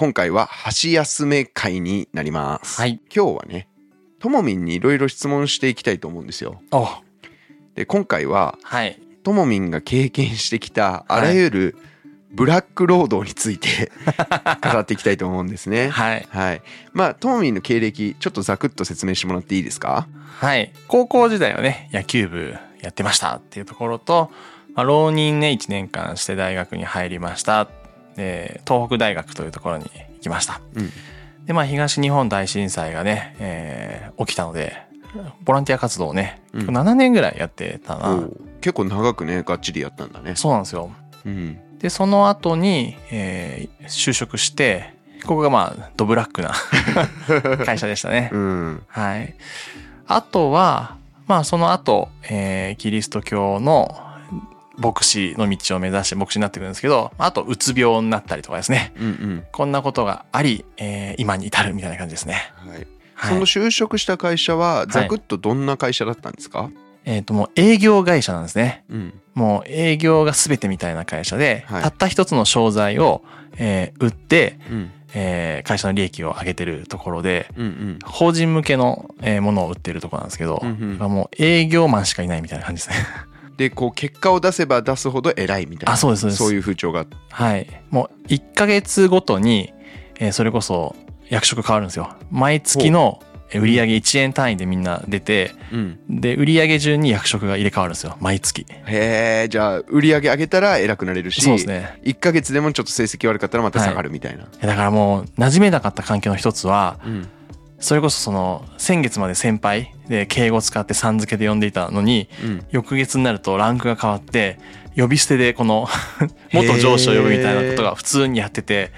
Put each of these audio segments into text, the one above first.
今回は箸休め会になります。はい。今日はね、ともみんにいろいろ質問していきたいと思うんですよ。おで、今回ははい。ともみんが経験してきたあらゆるブラック労働について 語っていきたいと思うんですね。はい。はい。まあ、ともみんの経歴、ちょっとざくっと説明してもらっていいですか？はい。高校時代はね、野球部やってましたっていうところと、まあ、浪人ね、1年間して大学に入りました。で、東北大学というところに行きました。うん。で、まあ、東日本大震災がね、えー起きたので、ボランティア活動をね、うん7年ぐらいやってたな。結構長くね、がっちりやったんだね。そうなんですよ。うん。で、その後に、えー就職して、ここがまあ、ドブラックな 会社でしたね。うん。はい。あとは、まあその後、えーキリスト教の牧師の道を目指して牧師になってくるんですけど、あとうつ病になったりとかですね。うんうん。こんなことがあり、えー今に至るみたいな感じですね。はい。はいその就職した会社は、ざくっとどんな会社だったんですか、えっ、ともう営業会社なんですね。うん。もう営業が全てみたいな会社で、はいたった一つの商材を、えー売って、うん。えー会社の利益を上げてるところで、うんうん。法人向けのえーものを売ってるところなんですけど、うんうんまあもう営業マンしかいないみたいな感じですね。で、こう、結果を出せば出すほど偉いみたいな。あそうですそうですそういう風潮が。はい。もう1ヶ月ごとに、えーそれこそ役職変わるんですよ。毎月のえー売上1円単位でみんな出て、うん。で、売上順に役職が入れ替わるんですよ。毎月。へえ、じゃあ、売り上げ上げたら偉くなれるし、そうですね。1ヶ月でもちょっと成績悪かったらまた下がるみたいな。えだからもう、馴染めなかった環境の一つは、うん。それこそその、先月まで先輩で敬語使ってさん付けで呼んでいたのに、うん。翌月になるとランクが変わって、呼び捨てでこの 元上司を呼ぶみたいなことが普通にやってて、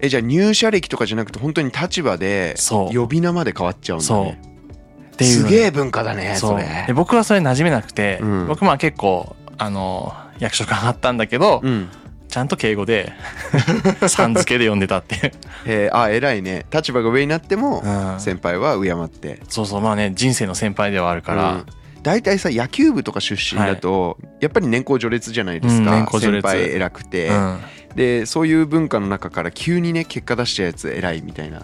え、じゃあ入社歴とかじゃなくて本当に立場で呼び名まで変わっちゃうんだ。ね。っていうすげえ文化だね、それで。僕はそれ馴染めなくて、うん僕まあ結構あの役職上がったんだけど、うん。ちゃんと敬語で さん付けで呼んでたって。えー、あ、偉いね。立場が上になってもうん。先輩は敬って。そうそうまあね人生の先輩ではあるから、うん。大体さ野球部とか出身だと、やっぱり年功序列じゃないですか、うん先列。輩偉くて、うん。でそういう文化の中から急にね結果出したやつ偉いみたいな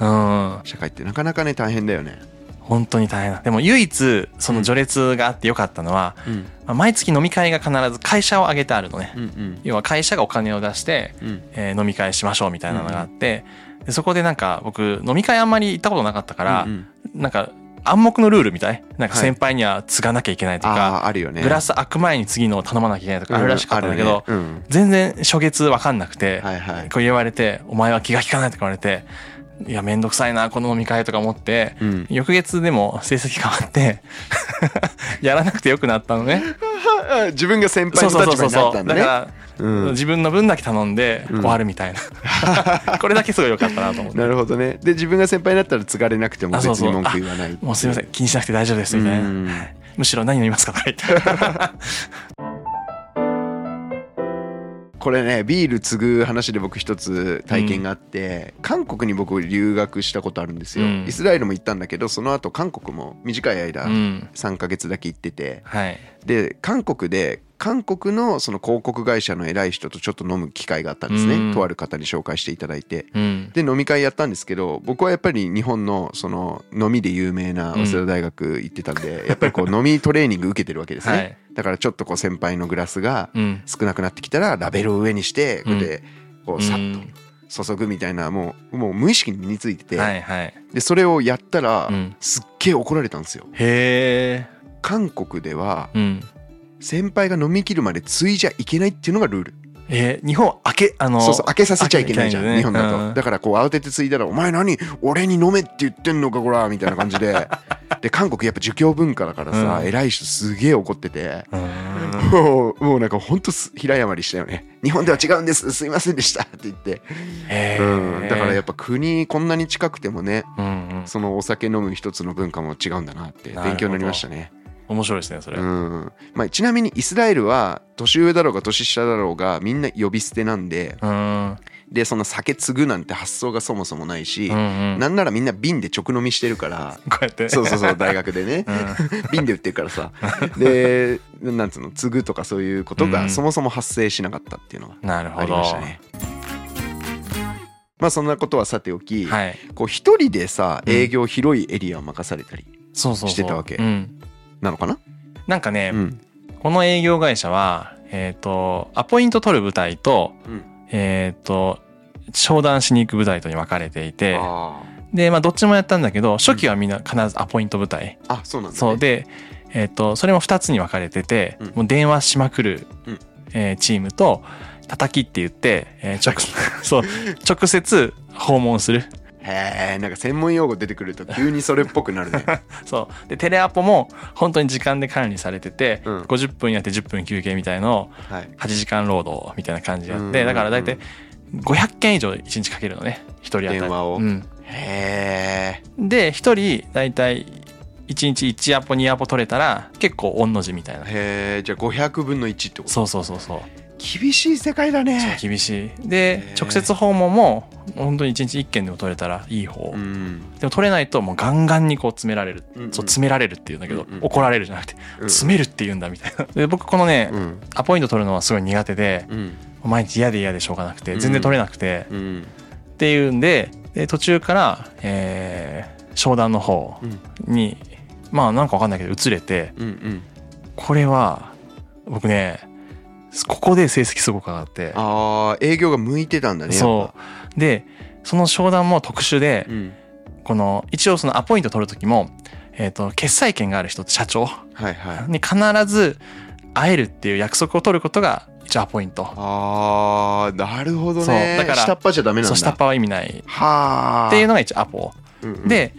うん、社会ってなかなかね大変だよね本当に大変だでも唯一その序列があってよかったのは、うん。まあ毎月飲み会が必ず会社を挙げてあるのね、うんうん。要は会社がお金を出して、うん。えー飲み会しましょうみたいなのがあって、でそこでなんか僕飲み会あんまり行ったことなかったから、うんうん。なんか暗黙のルールみたい？なんかはい先輩には継がなきゃいけないとか、あああるよね。グラス開く前に次の頼まなきゃいけないとかあるらしかったんだけど、うん。全然初月わかんなくて、うんはいはい。こう言われて、お前は気が利かないとか言われて、いや、めんどくさいな、この飲み会とか思って、うん翌月でも成績変わって、やらなくてよくなったのね。自分が先輩そうそうのそうそう。立場になったんだねだから、うん自分の分だけ頼んでうん終わるみたいな。これだけすごい良かったなと思って。なるほどねで自分が先輩になったら継がれなくても別に文句言わないもうすいません、気にしなくて大丈夫です、みたいな。うんむしろ何飲みますかとか言って。これねビール継ぐ話で僕一つ体験があって、韓国に僕留学したことあるんですよ、うんイスラエルも行ったんだけどその後韓国も短い間うん。3ヶ月だけ行っててはい。で韓国で韓国のその広告会社の偉い人とちょっと飲む機会があったんですね、うん。とある方に紹介していただいて。うん。で飲み会やったんですけど僕はやっぱり日本のその飲みで有名な早稲田大学行ってたんで、やっぱりこう飲みトレーニング受けてるわけですね、はい。だからちょっとこう先輩のグラスがうん。少なくなってきたらラベルを上にしてこうやってこうさっうん。と注ぐみたいなもうもう無意識に身についてて、はいはい。でそれをやったらうん。すっげえ怒られたんですよ。へえ。韓国ではうん。先輩が飲み切るまでついじゃいけないっていうのがルール。えー日本開け、あの、そうそう開けさせちゃいけないじゃん、開け日本だと、うん。だからこう慌ててついだら「お前何？俺に飲めって言ってんのかこら」みたいな感じで。で韓国やっぱ儒教文化だからさ、うん。偉い人すげえ怒ってて。うん。もうもうなんかほんとす平謝りしたよね。日本では違うんです。すいませんでしたって言って、へうん、だからやっぱ、ぱ国こんなに近くてもねうんうん、そのお酒飲む一つの文化も違うんだなって勉強になりましたね。面白いですね、それ。うんまあ、ちなみにイスラエルは年上だろうが年下だろうがみんな呼び捨てなんでうん。でその酒継ぐなんて発想がそもそもないし、うんうんなんならみんな瓶で直飲みしてるからこうやって。そうそうそう大学でね 瓶で売ってるからさでなんつうの継ぐとかそういうことうんがそもそも発生しなかったっていうのがなるほどありました。ね。まあそんなことはさておき、はいこう一人でさうん営業広いエリアを任されたりそうそうそうしてたわけうん、なのかな、なんかね、うん。この営業会社はえっ、とアポイント取る部隊と、うん。えっ、と商談しに行く部隊とに分かれていてあでまあどっちもやったんだけど初期はみんな必ずアポイント部隊、ーあそうなんだ、ね、そう。でえっ、とそれも2つに分かれてて、うん。もう電話しまくる、うん。えーチームと叩きって言って、えー直 そう直接訪問するへえんか専門用語出てくると急にそれっぽくなるね。そう。でテレアポも本当に時間で管理されてて、うん。50分やって10分休憩みたいのをはい。8時間労働みたいな感じでやっうん。てだから大体500件以上1日かけるのね1人当たり。電話を。うん、へえで1人大体1日1アポ2アポ取れたら結構御の字みたいな。へえじゃあ500分の1ってこと？そうそうそうそう厳しい世界だね。厳しい。で直接訪問も本当に1日1件でも取れたらいい方、うん。でも取れないともうガンガンにこう詰められる、うんうん。そう詰められるっていうんだけど、うんうん。怒られるじゃなくて、うん。詰めるって言うんだみたいな。で僕このね、うん。アポイント取るのはすごい苦手でうん。毎日嫌で嫌でしょうがなくてうん。全然取れなくて、うんっていうんでで途中から、えー商談の方うん。にまあなんかわかんないけど移れてうんうん。これは僕ねここで成績すごく上がって。ああ営業が向いてたんだねそう。でその商談も特殊でうん。この一応そのアポイント取る時も、えー、と決裁権がある人って社長。に必ず会えるっていう約束を取ることが一応アポイント。あーなるほどね。だから下っ端じゃダメなんだ。そう下っ端は意味ない。はあ。っていうのが一応アポ。うんうん。で、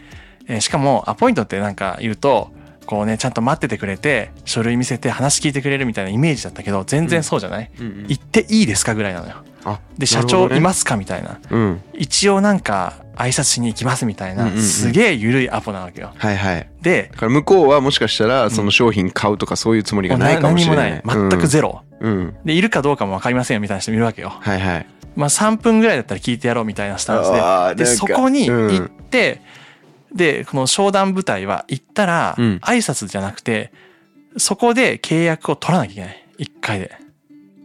えーしかもアポイントってなんか言うとこうねちゃんと待っててくれて書類見せて話聞いてくれるみたいなイメージだったけど全然そうじゃない、うんうん。行っていいですかぐらいなのよ。あで社長いますすかみたいな。うん。一応なんか挨拶しに行きますみたいな、うんうんうん。すげえ緩いアポなわけよ。はいはい。で向こうはもしかしたらその商品買うとかそういうつもりがないかもしれない。何もない。全くゼロ、うん。うんでいるかどうかも分かりませんよみたいな人もいるわけよ。はいはい。まあ3分ぐらいだったら聞いてやろうみたいなスタンスで。でそこにうん行って、でこの商談部隊は行ったらうん。挨拶じゃなくてそこで契約を取らなきゃいけない。1回で。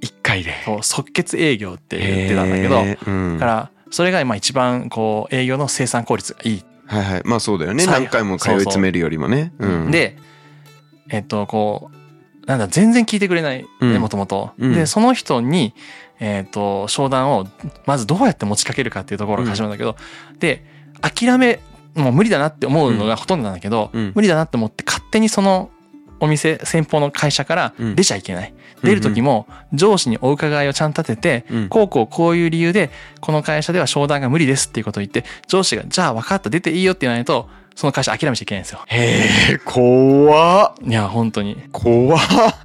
一回で。そう即決営業って言ってたんだけど。へーうん。だからそれがまあ一番こう営業の生産効率がいい。はいはい。まあそうだよね。最何回も通い詰めるよりもね。うん。で、えっと、こう、なんだ、全然聞いてくれない、ね、うん。もともと。うん。で、その人に、えっと、商談を、まずどうやって持ちかけるかっていうところが始まるんだけど、で、諦め、もう無理だなって思うのがほとんどなんだけど、うん。無理だなって思って勝手にそのお店、先方の会社からうん。出ちゃいけない。出る時も上司にお伺いをちゃんと立てて、うん。こうこうこういう理由で、この会社では商談が無理ですっていうことを言って、上司が、じゃあ分かった、出ていいよって言わないと、その会社諦めちゃいけないんですよ。へえ怖っ。いや、本当に。怖っ。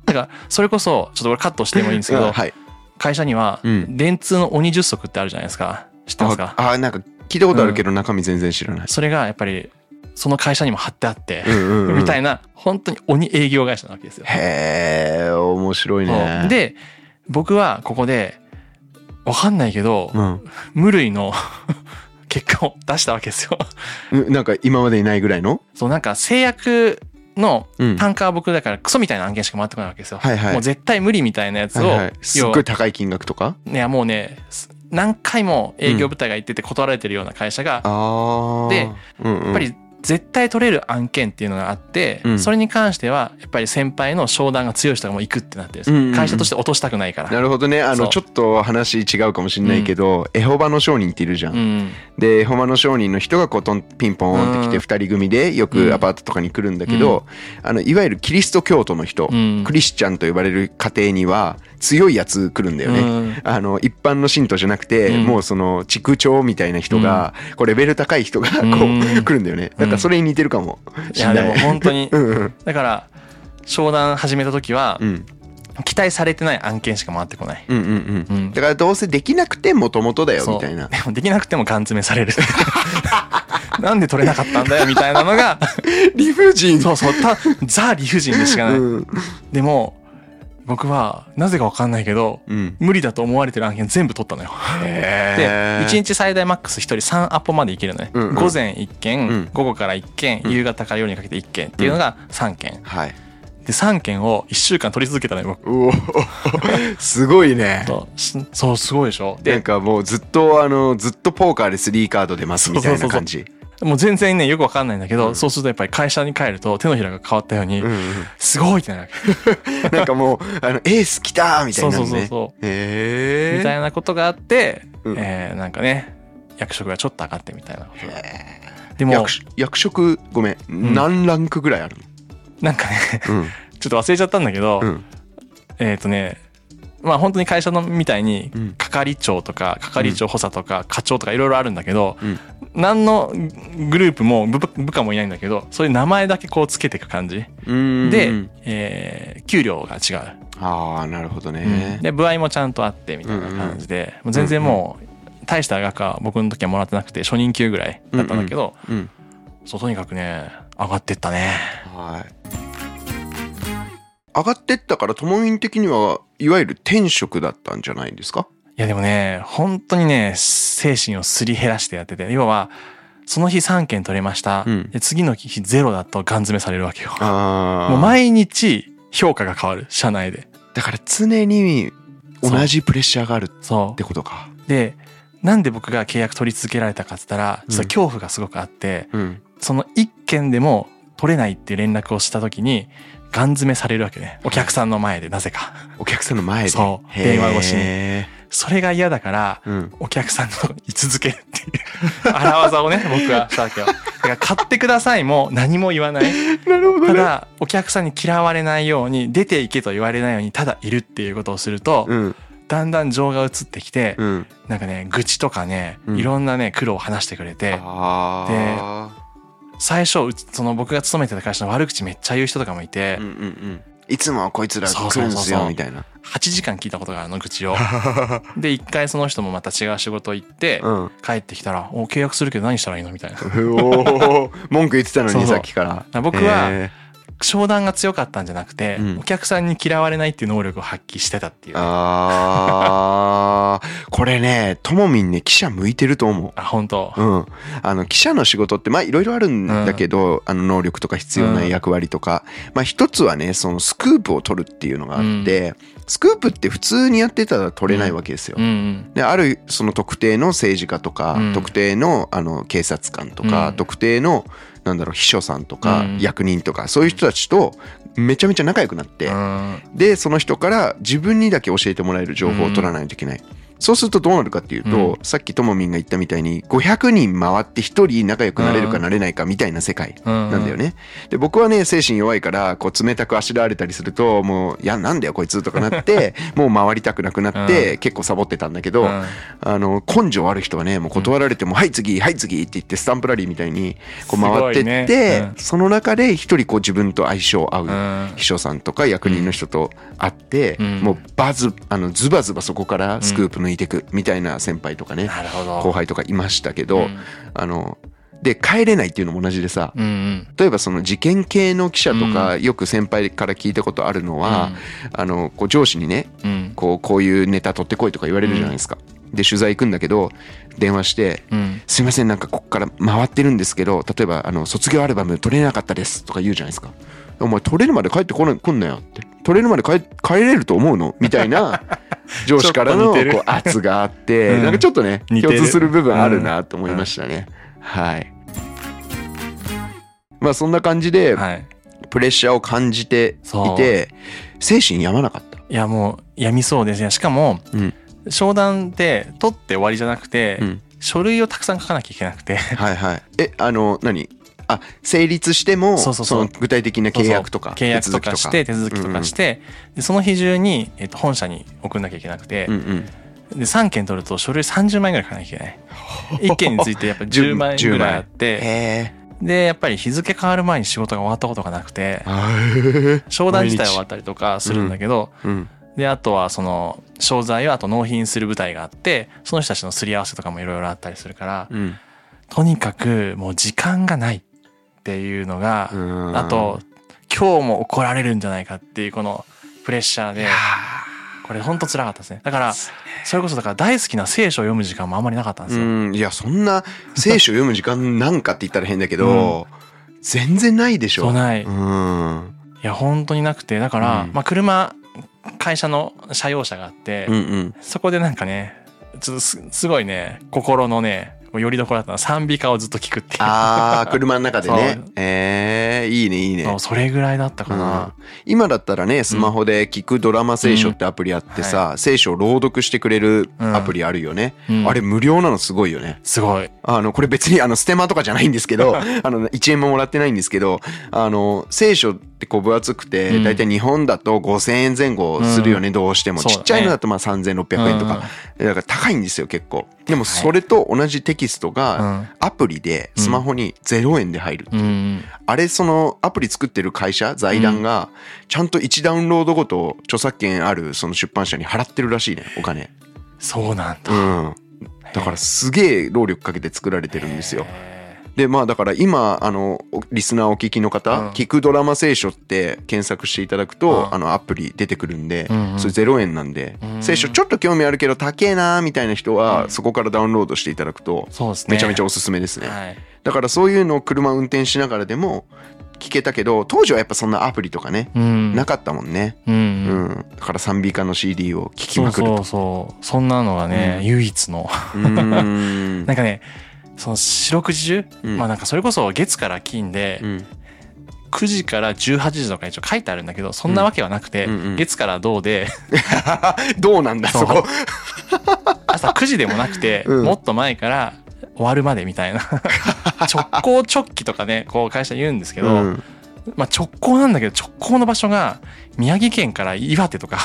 だから、それこそ、ちょっとこれカットしてもいいんですけど、うん。はい。会社にはう、ん。電通の鬼十足ってあるじゃないですか。知ってますか？ああなんか聞いたことあるけど中身全然知らない。それがやっぱり、その会社にも貼ってあって、みたいな、本当に鬼営業会社なわけですよ。へえ面白いね。で、僕はここで、わかんないけど、うん。無類の結果を出したわけですよ。うんなんか今までにないぐらいの？そう、なんか制約のうん。単価は僕だからクソみたいな案件しか回ってこないわけですよ。はいはい。もう絶対無理みたいなやつを、はいはい。すっごい高い金額とか？いやもうねす何回も営業部隊が行ってて断られてるような会社が、でやっぱり絶対取れる案件っていうのがあって、うん。それに関してはやっぱり先輩の商談が強い人がもう行くってなってるうんうんうん。会社として落としたくないから。なるほどね。あのちょっと話違うかもしれないけど、エホバの商人っているじゃん、うんでエホバの商人の人がこうトンピンポンってきてうん。2人組でよくアパートとかに来るんだけど、あのいわゆるキリスト教徒の人、うん。クリスチャンと呼ばれる家庭には強いやつ来るんだよね、うん。あの一般の信徒じゃなくて、うん。もうその地区長みたいな人が、こうレベル高い人がこう、うん。来るんだよねだからそれに似てるかも。いい。やでも本当に うんうん。だから商談始めた時はうん。期待されてない案件しか回ってこない。うんうんうん。うん。だからどうせできなくてもともとだよみたいな。でもできなくてもガン詰めされる。なんで取れなかったんだよみたいなのが。理不尽。そうそう。たザ理不尽でしかない、うん。でも僕はなぜか分かんないけどうん。無理だと思われてる案件全部取ったのよ。でへー。1日最大マックス1人3アポまでいけるのね、うんうん。午前1件、うん。午後から1件、うん。夕方から夜にかけて1件っていうのが3件。はい。で3件を1週間取り続けたのよ僕。すごいね。そうすごいでしょ？なんでかもうずっとあのずっとポーカーで3カード出ますみたいな感じもう全然ねよくわかんないんだけど、うん。そうするとやっぱり会社に帰ると手のひらが変わったように、うんうんすごいってなるなんかもうあのエース来たみたいなのね。そうそうそうへえみたいなことがあって、うん。えーなんかね役職がちょっと上がってみたいなことでもー役役職ごめん、ん。何ランクぐらいあるなんかねの ちょっと忘れちゃったんだけど、えっ、とねまあ本当に会社のみたいにうん。係長とか係長補佐とか課長とかいろいろあるんだけど、うん。何のグループも部部下もいないんだけどそういう名前だけこうつけていく感じ。うん。で、うんえー給料が違う、ああなるほどうん。ね、で部合もちゃんとあってみたいな感じで、もう全然もう大した額は僕の時はもらってなくて初任給ぐらいだったんだけど、うん。そうとにかくね上がってったね。はい上がってったからともみん的にはいわゆる転職だったんじゃないんですか？いやでもね本当にね精神をすり減らしてやってて要はその日3件取れました、うん。で次の日ゼロだとガン詰めされるわけよ。もう毎日評価が変わる社内で。だから常に同じプレッシャーがあるっそてことか。う。でなんで僕が契約取り続けられたかって言ったら実は恐怖がすごくあって、うん。その1件でも取れないっていう連絡をした時にガン詰めされるわけね。お客さんの前でなぜか。お客さんの前で？そう。電話越しに。それが嫌だからうん。お客さんの居続けるっていう 荒技をね僕はしたわけよ。だから買ってくださいも何も言わない。なるほただお客さんに嫌われないように出ていけと言われないようにただいるっていうことをすると、うん。だんだん情が移ってきて、うん。なんかね愚痴とかねうん。いろんなね苦労を話してくれて、あ最初その僕が勤めてた会社の悪口めっちゃ言う人とかもいて、あうんうんうん。いつもはこいつら来るんですよみたいな。8時間聞いたことがあるの愚痴を。で一回その人もまた違う仕事行って、うん。帰ってきたら「お契約するけど何したらいいの?」みたいな。文句言ってたのにさっきから。僕はへ商談が強かったんじゃなくて、うん。お客さんに嫌われないっていう能力を発揮してたっていうーああー。これねともみんね記者向いてると思う。本当。うん、あの記者の仕事ってまあいろいろあるんだけど、あの能力とか必要な役割とか、まあ一つはねそのスクープを取るっていうのがあって、スクープって普通にやってたら取れないわけですよ。うんうん。であるその特定の政治家とか、うん。特定のあの警察官とか、うん。特定のなんだろう秘書さんとか、うん役人とかそういう人たちとめちゃめちゃ仲良くなって、うんでその人から自分にだけ教えてもらえる情報を取らないといけない。そうするとどうなるかっていうと、うさっきともみんが言ったみたいに500人回って1人仲良くなれるかなれないかみたいな世界うん。なんだよね。で僕はね精神弱いからこう冷たくあしらわれたりするともう「いやなんだよこいつ」とかなって もう回りたくなくなって、結構サボってたんだけど、うん。あの根性ある人はねもう断られても「はい次はい次」って言ってスタンプラリーみたいにこう回ってって、ね。うん。その中で一人こう自分と相性合ううん。秘書さんとか役人の人と会って、うん。もうバズあのズバズバそこからスクープ抜いてくみたいな先輩とかね、後輩とかいましたけど、うん。あので帰れないっていうのも同じでさ、うんうん。例えばその事件系の記者とか、よく先輩から聞いたことあるのは、あのこう上司にねうん。こうこういうネタ取ってこいとか言われるじゃないですか。で取材行くんだけど電話してうん「すいませんなんかこっから回ってるんですけど例えばあの卒業アルバム取れなかったです」とか言うじゃないですか。お前取れるまで帰ってこない来んなよって。取れるまで帰帰れると思うの？みたいな 上司からのこう圧があって、うん。なんかちょっとね共通する部分あるなと思いましたね。はい。まあそんな感じではい。プレッシャーを感じていて精神病まなかった？いやもうやみそうですね。しかもうん。商談って取って終わりじゃなくて、うん。書類をたくさん書かなきゃいけなくて。はいはい。え、あの、何？あ、成立しても、そうそうそう。の具体的な契約とか、契約とかして手続きとかして、でその日中に、えっと本社に送んなきゃいけなくて、うんうん。で3件取ると書類30万円ぐらい書かなきゃいけない。1件についてやっぱ10万円ぐらいあってへでやっぱり日付変わる前に仕事が終わったことがなくてえ。商談自体は終わったりとかするんだけど、うん。であとはその商材をあと納品する部隊があってその人たちのすり合わせとかもいろいろあったりするから、うん。とにかくもう時間がないっていうのが、うん。あと、今日も怒られるんじゃないかっていうこのプレッシャーでこれほんと辛かったですね。だからそれこそだから大好きな聖書を読む時間もあんまりなかったんですよ、うん。いや、そんな聖書読む時間なんかって言ったら変だけど、全然ないでしょ。そうない。うん。いや本当になくてだから、うん。まあ車会社の車用車があって、うんうん。そこでなんかねちょっとすすごいね心のねよりどころだったの。は賛美歌をずっと聞くっていう。あー車の中でね。そう。えー、いいねいいね。そうそれぐらいだったかうん。な、今だったらねスマホで聞くドラマ聖書ってアプリあってさ、聖書を朗読してくれるアプリあるよね、うん。あれ無料なのすごいよね。すごい。あのこれ別にあのステマとかじゃないんですけど あの1円ももらってないんですけどあの聖書ってこう分厚くて、うん。大体日本だと5,000円前後するよね、どうしても、ちっちゃいのだとまあ3,600円とか、だから高いんですよ結構。でもそれと同じテキストうがん。アプリでスマホに0円で入る、うん。うんあれそのアプリ作ってる会社財団がちゃんと1ダウンロードごと著作権あるその出版社に払ってるらしいねお金。そうなんだ。うん。だからすげえ労力かけて作られてるんですよ。へでまあだから今あのおリスナーお聞きの方、うん。聞くドラマ聖書って検索していただくと、うん。あのアプリ出てくるんで、うんうん。それ0円なんで、うん。聖書ちょっと興味あるけど高えなーみたいな人は、うん。そこからダウンロードしていただくとーそうですね。めちゃめちゃおすすめですね、はい。だからそういうのを車運転しながらでも聞けたけど当時はやっぱそんなアプリとかね、うん。なかったもんね、うん。ううん。んだから賛美歌の CD を聴きまくると。そうそうそんなのがね、うん。唯一の。なんかねその四六時中、うん。まあなんかそれこそ月から金でうん。9時から18時とか一応書いてあるんだけどそんなわけはなくて、うんうんうん。月から銅で。どうなんだそこ。朝9時でもなくて、うん。もっと前から終わるまでみたいな。直行直帰とかねこう会社言うんですけど、うんまあ直行なんだけど直行の場所が宮城県から岩手とか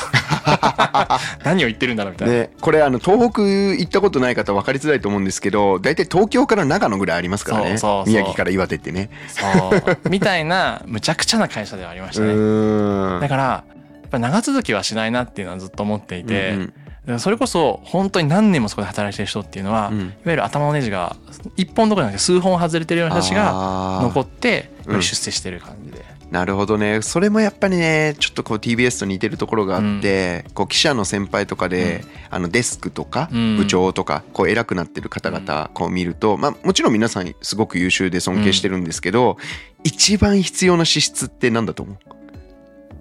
何を言ってるんだろうみたいな。ね、これあの東北行ったことない方分かりづらいと思うんですけど大体東京から長野ぐらいありますからね。宮城から岩手ってね。そう。みたいなむちゃくちゃな会社ではありましうたね。だからやっぱ長続きはしないなっていうのはずっと思っていて、うんだからそれこそ本当に何年もそこで働いてる人っていうのは、うん。いわゆる頭のネジが一本どころじゃなくて数本外れてるような人たちが残ってやっぱうんり出世してる感じで。なるほどね。それもやっぱりねちょっとこう TBS と似てるところがあって、こう記者の先輩とかで、あのデスクとかうん。部長とかこう偉くなってる方々こう見ると、まあ、もちろん皆さんすごく優秀で尊敬してるんですけど、一番必要な資質って何だと思う？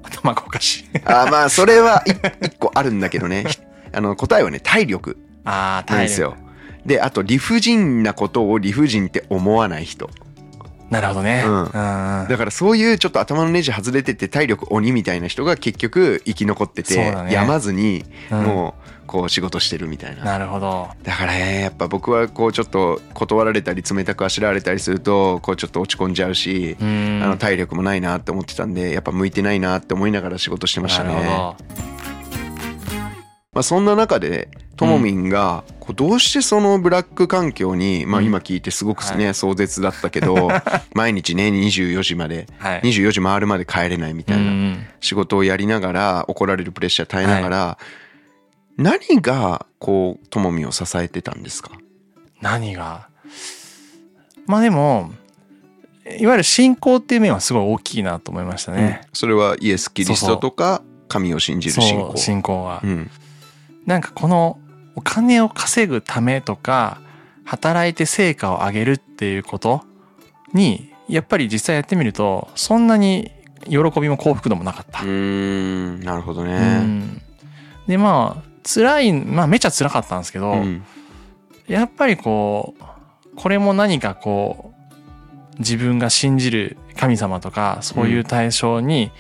頭がおかしい。あーまあそれはい一個あるんだけどね。ひあの答えはね体力ああ、なんですよ。であと理不尽なことを理不尽って思わない人なるほどね。うんうんだからそういうちょっと頭のネジ外れてて体力鬼みたいな人が結局生き残ってて、ね病まずにうんもうこう仕事してるみたいな、なるほど。だからねやっぱ僕はこうちょっと断られたり冷たくあしらわれたりするとこうちょっと落ち込んじゃうし、うん。あの体力もないなって思ってたんでやっぱ向いてないなって思いながら仕事してましたね。まあ、そんな中でともみんがこうどうしてそのブラック環境に、まあ、うん。今聞いてすごくね、は壮絶だったけど 毎日ね24時までど。はい。24時回るまで帰れないみたいなうん。仕事をやりながら怒られるプレッシャー耐えながら、何がこうともみを支えてたんですか？何が？まあでもいわゆる信仰っていう面はすごい大きいなと思いましたね。うん。それはイエス・キリストとか神を信じる信仰。信仰は、うんなんかこのお金を稼ぐためとか働いて成果を上げるっていうことにやっぱり実際やってみるとそんなに喜びも幸福度もなかった。うーんなるほどうね。んでまあ辛いまあめちゃ辛かったんですけど、うんやっぱりこうこれも何かこう自分が信じる神様とかそういう対象に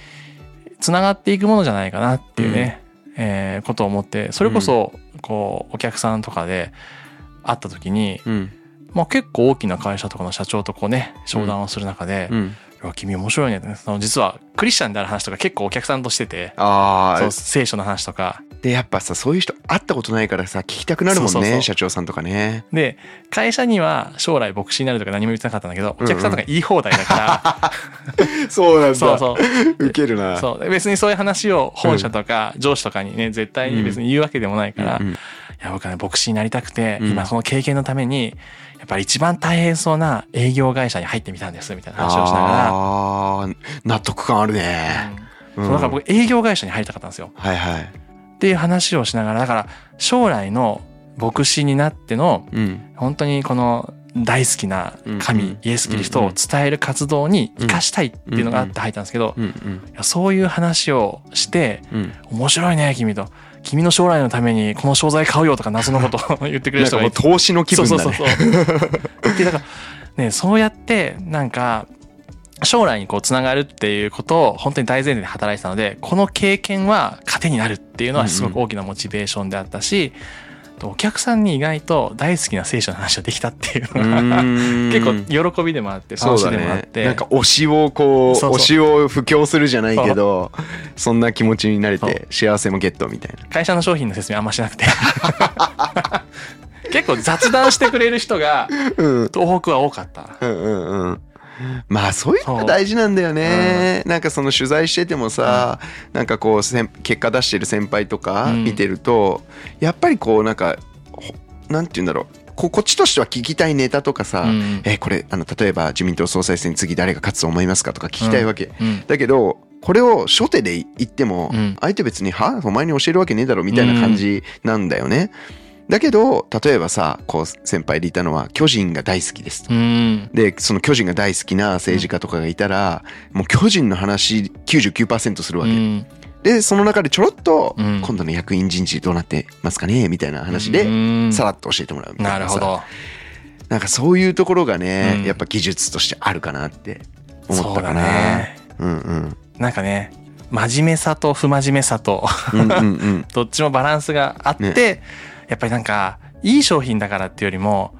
つながっていくものじゃないかなっていうね、えーことを思ってそれこそこうお客さんとかで会った時に、うん。まあ、結構大きな会社とかの社長とこうね商談をする中でうん、「いや君面白いね」その実はクリスチャンである話とか結構お客さんとしてて。ああそう聖書の話とか。でやっぱさそういう人会ったことないからさ聞きたくなるもんね社長さんとかね。で会社には将来牧師になるとか何も言ってなかったんだけどお客さんとか言い放題だから、そうなんそうそう。ウケるな。そう。別にそういう話を本社とか上司とかにね絶対に別に言うわけでもないから、うんうん。いや僕はね牧師になりたくて、うん。今その経験のためにやっぱり一番大変そうな営業会社に入ってみたんですみたいな話をしながら。納得感あるね。うんそうだから僕営業会社に入りたかったんですよ。はいはい。っていう話をしながらだから将来の牧師になってのうん本当にこの大好きな神、イエス・キリストを伝える活動に生かしたいっていうのがあって入ったんですけど、そういう話をしてうん面白いね君と君の将来のためにこの商材買うよとか謎のことを 言ってくれる人がいて。投資の気分だね。そうそうそうそう。でだからねそうやってなんか将来にこうつながるっていうことを本当に大前提で働いてたのでこの経験は糧になるっていうのはすごく大きなモチベーションであったし、お客さんに意外と大好きな聖書の話ができたっていうのが 結構喜びでもあって楽しでもあって、なんか推しをこう推しを布教するじゃないけどそんな気持ちになれて幸せもゲットみたいな。会社の商品の説明あんましなくて。結構雑談してくれる人がうん。東北は多かった。うんうんうんまあそういうのが大事なんだよね、なんかその取材しててもさ、なんかこうせん結果出してる先輩とかうん。見てると、やっぱりこうなんかほなんて言うんだろう。ここっちとしては聞きたいネタとかさ、うん。えこれあの例えば自民党総裁選次誰が勝つと思いますかとか聞きたいわけ、うん。だけどこれを初手で言っても、うん。相手別に「はお前に教えるわけねえだろ」みたいな感じなんだよね。だけど例えばさこう先輩でいたのは巨人が大好きですと。うん。でその巨人が大好きな政治家とかがいたら、もう巨人の話99%するわけ、うん。でその中でちょろっと、うん。今度の役員人事どうなってますかねみたいな話で、うん。さらっと教えてもらうみたいなさ。なるほど。なんかそういうところがね、うん。やっぱ技術としてあるかなって思ったかな。ね。うんうん。なんかね、真面目さと不真面目さと どっちもバランスがあって、やっぱりなんかいい商品だからっていうよりも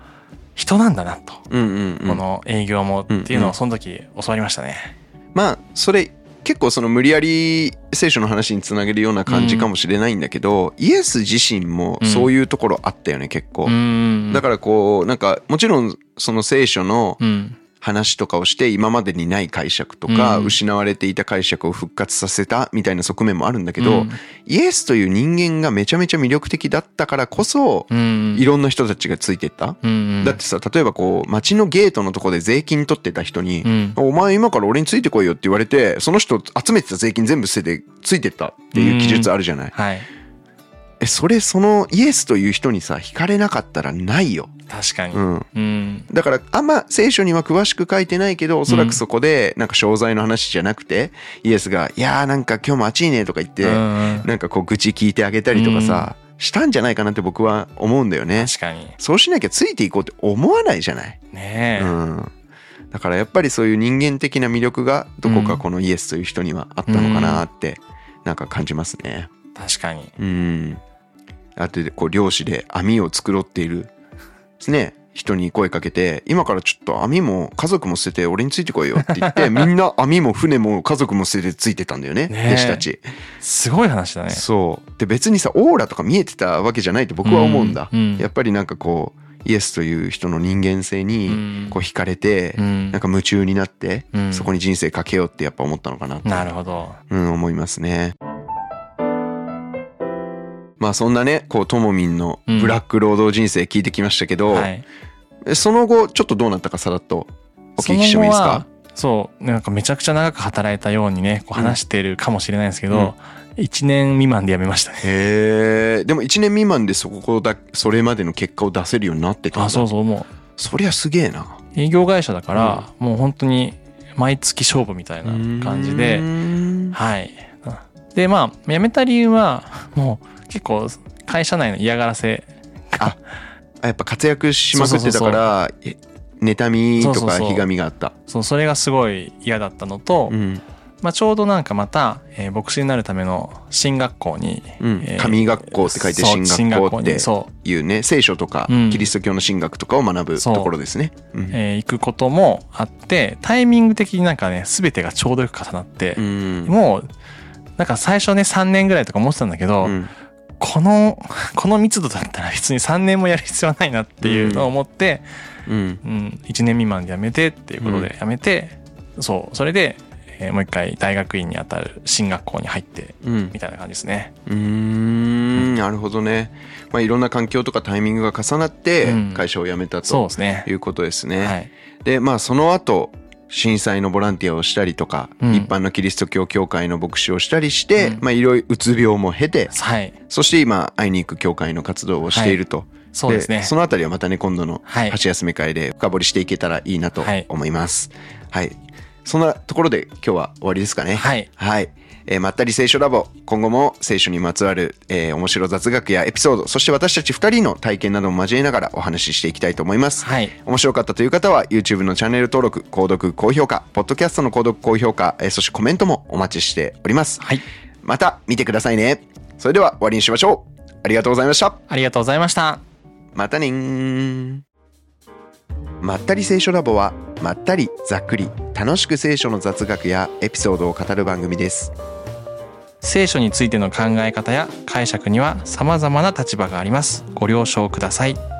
人なんだなと、うんうんうん。この営業もっていうのうんうん。をその時教わりましたね。まあそれ結構その無理やり聖書の話につなげるような感じかもしれないんだけど、イエス自身もそういうところあったよね結構、うんだからこうなんかもちろんその聖書のうん話とかをして今までにない解釈とかうん。失われていた解釈を復活させたみたいな側面もあるんだけど、うん。イエスという人間がめちゃめちゃ魅力的だったからこそうん。いろんな人たちがついてった。うんだってさ例えばこう街のゲートのとこで税金取ってた人にうん「お前今から俺についてこいよ」って言われてその人集めてた税金全部捨ててついてったっていう記述あるじゃない。はいえそれそのイエスという人にさ惹かれなかったらないよ。確かに。うんうんだからあんま聖書には詳しく書いてないけどおそらくそこでなんか商材の話じゃなくてイエスが「いやーなんか今日も暑いね」とか言ってうんなんかこう愚痴聞いてあげたりとかさしたんじゃないかなって僕は思うんだよね。確かに。そうしなきゃついていこうって思わないじゃない。ねえ。うん、だからやっぱりそういう人間的な魅力がどこかこのイエスという人にはあったのかなってなんか感じますね。確かに。うん。あとでこう漁師で網を作ろうっているですね人に声かけて今からちょっと網も家族も捨てて俺についてこいよって言って みんな網も船も家族も捨ててついてたんだよね弟子たち。すごい話だね。そうで別にさオーラとか見えてたわけじゃないと僕は思うんだ。うんうんやっぱりなんかこうイエスという人の人間性うにんこう惹かれて、うんなんか夢中になって、うんそこに人生かけようってやっぱ思ったのかなってなるほど。うん、思いますね。まあそんなねこうともみんのブラック労働人生聞いてきましたけど、はい。えその後ちょっとどうなったかさらっとお聞きしてもいいですか？そう、なんかめちゃくちゃ長く働いたようにね、こう話してるかもしれないんですけど、1年未満で辞めましたね。へえでも1年未満でそこだそれまでの結果を出せるようになってたんだ。あ、そうそう、もそりゃすげえな。う営業会社だから、もう本当に毎月勝負みたいな感じではい。で、まあ、辞めた理由は、もう結構会社内の嫌がらせ。あやっぱ活躍しまくってたからえ妬みとかひがみがあった。そう、それがすごい嫌だったのと、うん。まあちょうどなんかまた、えー牧師になるための進学校に、うん。えー神学校って書いて進学校っていうね聖書とかうん。キリスト教の神学とかを学ぶところですね。う。ん。う、えー行くこともあって、タイミング的になんかね、すべてがちょうどよく重なってう、ん。もう、なんか最初ね、3年ぐらいとか思ってたんだけど、うんこの、この密度だったら別に3年もやる必要はないなっていうのを思って、うんうん、1年未満で辞めてっていうことで辞めて、そう、それで、えーもう一回大学院にあたる進学校に入って、うんみたいな感じですね。うーんなるほどね。まあいろんな環境とかタイミングが重なってうん会社を辞めたとそうですねい。うことですね。はい。でまあその後震災のボランティアをしたりとか、うん一般のキリスト教教会の牧師をしたりして、うんまあいろいろうつ病も経て、はい。そして今会いに行く教会の活動をしていると。そうですね。そのあたりはまたね、今度のはい箸休め会で深掘りしていけたらいいなとはい思います。はい。そんなところで今日は終わりですかね。はい。はい。えーまったり聖書ラボ。今後も聖書にまつわる、えー面白雑学やエピソード、そして私たち二人の体験なども交えながらお話ししていきたいと思います。はい。面白かったという方は YouTube のチャンネル登録、購読、高評価、ポッドキャストの購読、高評価、えーそしてコメントもお待ちしております。はい。また見てくださいね。それでは終わりにしましょう。ありがとうございました。ありがとうございました。またねーまったり聖書ラボはまったりざっくり楽しく聖書の雑学やエピソードを語る番組です聖書についての考え方や解釈には様々な立場があります。ご了承ください。